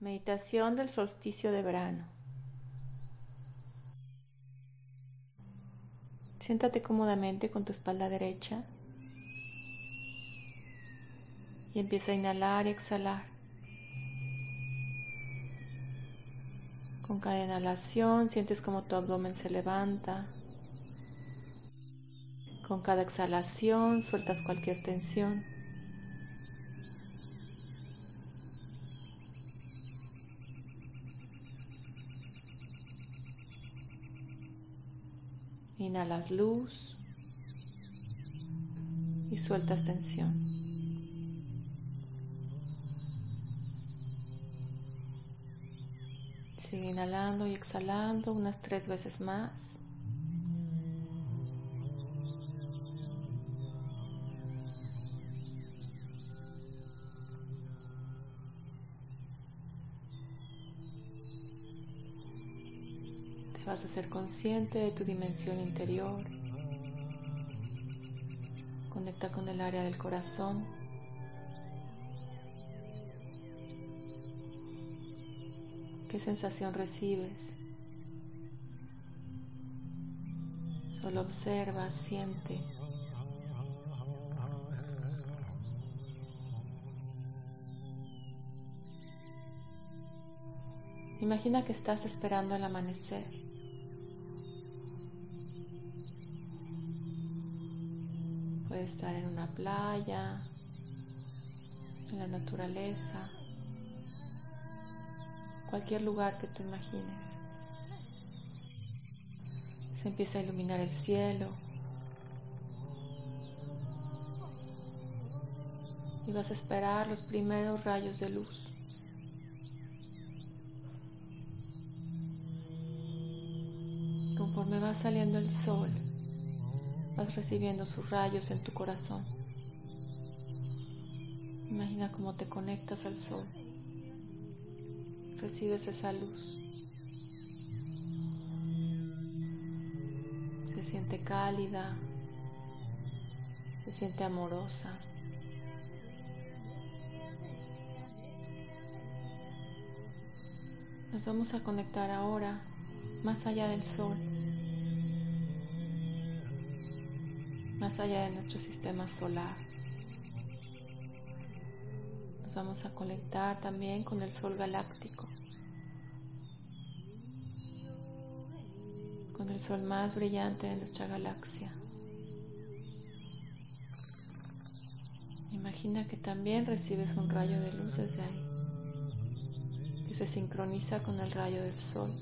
Meditación del solsticio de verano. Siéntate cómodamente con tu espalda derecha y empieza a inhalar y exhalar. Con cada inhalación sientes como tu abdomen se levanta. Con cada exhalación sueltas cualquier tensión. Inhalas luz y sueltas tensión. Sigue inhalando y exhalando unas tres veces más. Vas a ser consciente de tu dimensión interior. Conecta con el área del corazón. ¿Qué sensación recibes? Solo observa, siente. Imagina que estás esperando el amanecer. Estar en una playa, en la naturaleza, cualquier lugar que tú imagines. Se empieza a iluminar el cielo. Y vas a esperar los primeros rayos de luz. Conforme va saliendo el sol, vas recibiendo sus rayos en tu corazón. Imagina cómo te conectas al sol. Recibes esa luz. Se siente cálida, se siente amorosa. Nos vamos a conectar ahora más allá del sol. Más allá de nuestro sistema solar. Nos vamos a conectar también con el Sol galáctico, con el Sol más brillante de nuestra galaxia. Imagina que también recibes un rayo de luz desde ahí, que se sincroniza con el rayo del Sol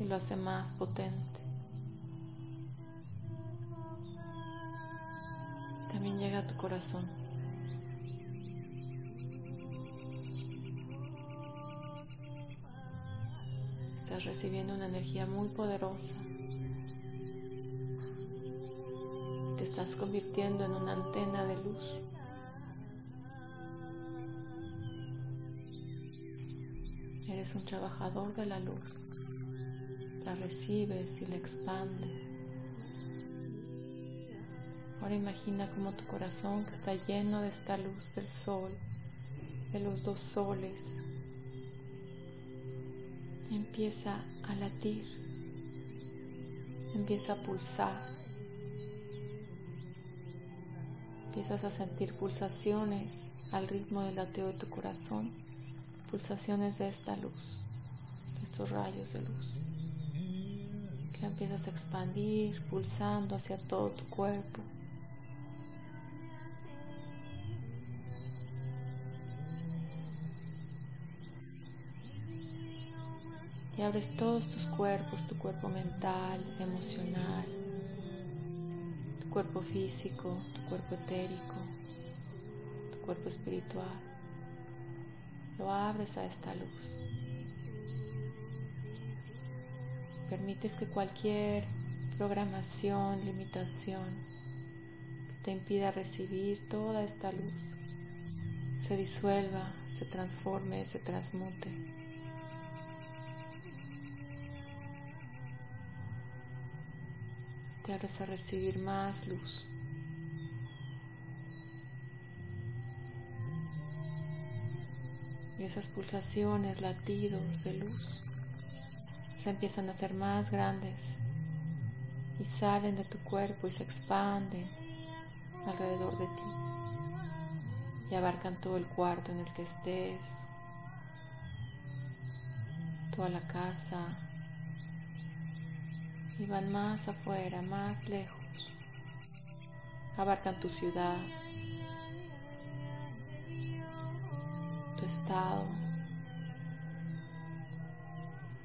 y lo hace más potente. También llega a tu corazón. Estás recibiendo una energía muy poderosa. Te estás convirtiendo en una antena de luz. Eres un trabajador de la luz. La recibes y la expandes. Ahora imagina como tu corazón que está lleno de esta luz del sol, de los dos soles, empieza a latir, empieza a pulsar. Empiezas a sentir pulsaciones al ritmo del lateo de tu corazón, pulsaciones de esta luz, de estos rayos de luz. Que empiezas a expandir, pulsando hacia todo tu cuerpo. Y abres todos tus cuerpos, tu cuerpo mental, emocional, tu cuerpo físico, tu cuerpo etérico, tu cuerpo espiritual. Lo abres a esta luz. Permites que cualquier programación, limitación que te impida recibir toda esta luz se disuelva, se transforme, se transmute. Te abres a recibir más luz. Y esas pulsaciones, latidos de luz, se empiezan a hacer más grandes y salen de tu cuerpo y se expanden alrededor de ti y abarcan todo el cuarto en el que estés, toda la casa y van más afuera, más lejos. Abarcan tu ciudad, tu estado,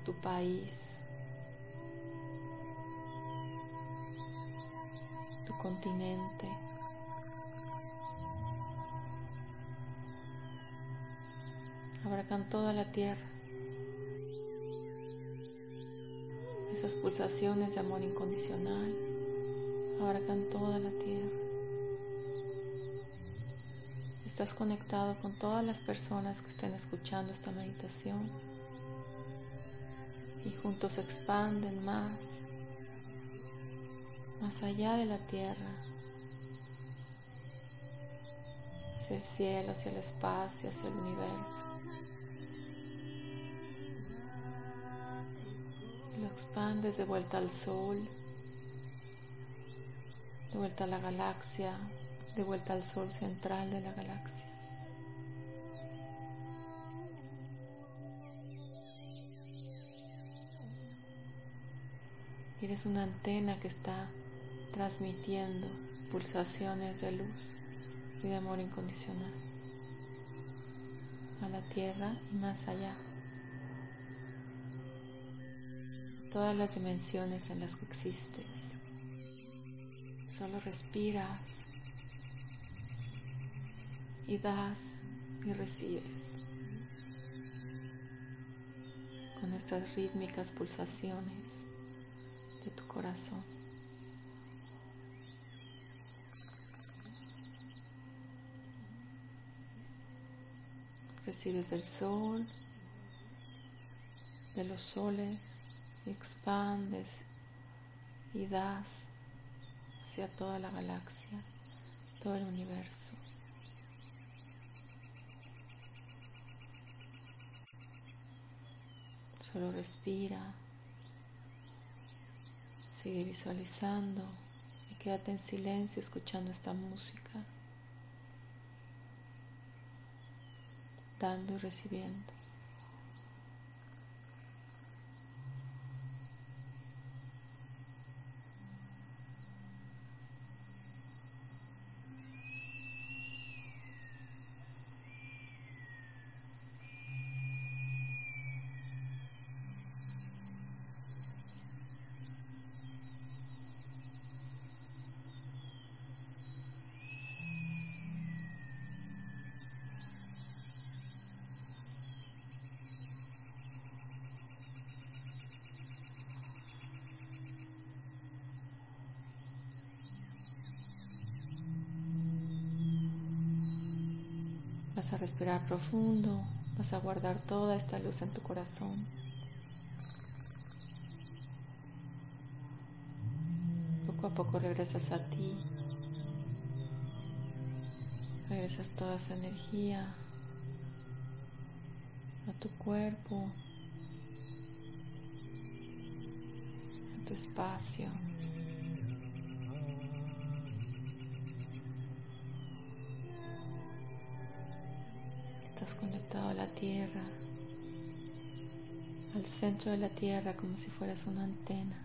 tu país, tu continente. Abarcan toda la tierra. Esas pulsaciones de amor incondicional abarcan toda la tierra. Estás conectado con todas las personas que estén escuchando esta meditación y juntos expanden más, más allá de la tierra, hacia el cielo, hacia el espacio, hacia el universo. Expandes de vuelta al sol, de vuelta a la galaxia, de vuelta al sol central de la galaxia. Eres una antena que está transmitiendo pulsaciones de luz y de amor incondicional a la tierra y más allá. Todas las dimensiones en las que existes. Solo respiras y das y recibes con estas rítmicas pulsaciones de tu corazón. Recibes del sol, de los soles, expandes y das hacia toda la galaxia, todo el universo. Solo respira, sigue visualizando y quédate en silencio escuchando esta música, dando y recibiendo. Vas a respirar profundo, vas a guardar toda esta luz en tu corazón. Poco a poco regresas a ti. Regresas toda esa energía a tu cuerpo, a tu espacio. Conectado a la tierra, al centro de la tierra como si fueras una antena.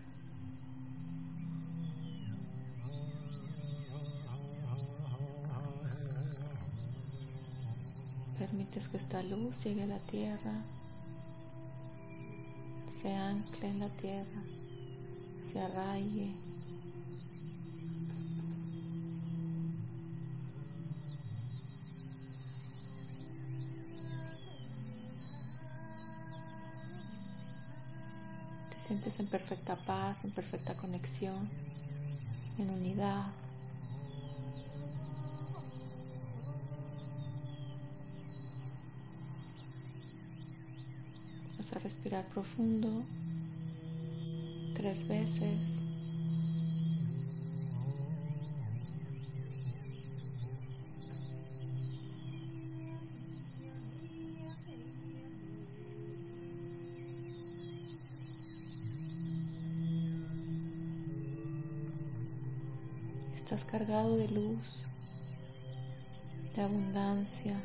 Permites que esta luz llegue a la tierra, se ancle en la tierra, se arraigue sientes en perfecta paz, en perfecta conexión, en unidad. Vas a respirar profundo tres veces. Estás cargado de luz, de abundancia,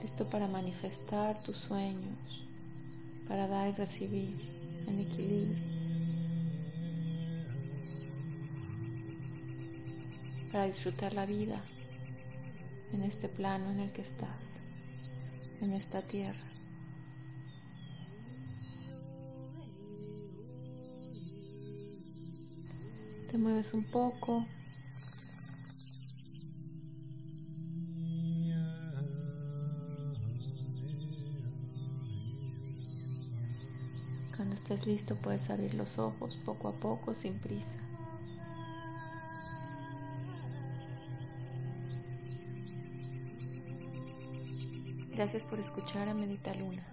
listo para manifestar tus sueños, para dar y recibir en equilibrio. para disfrutar la vida en este plano en el que estás, en esta tierra. Te mueves un poco. Cuando estés listo puedes abrir los ojos poco a poco sin prisa. Gracias por escuchar a Medita Luna.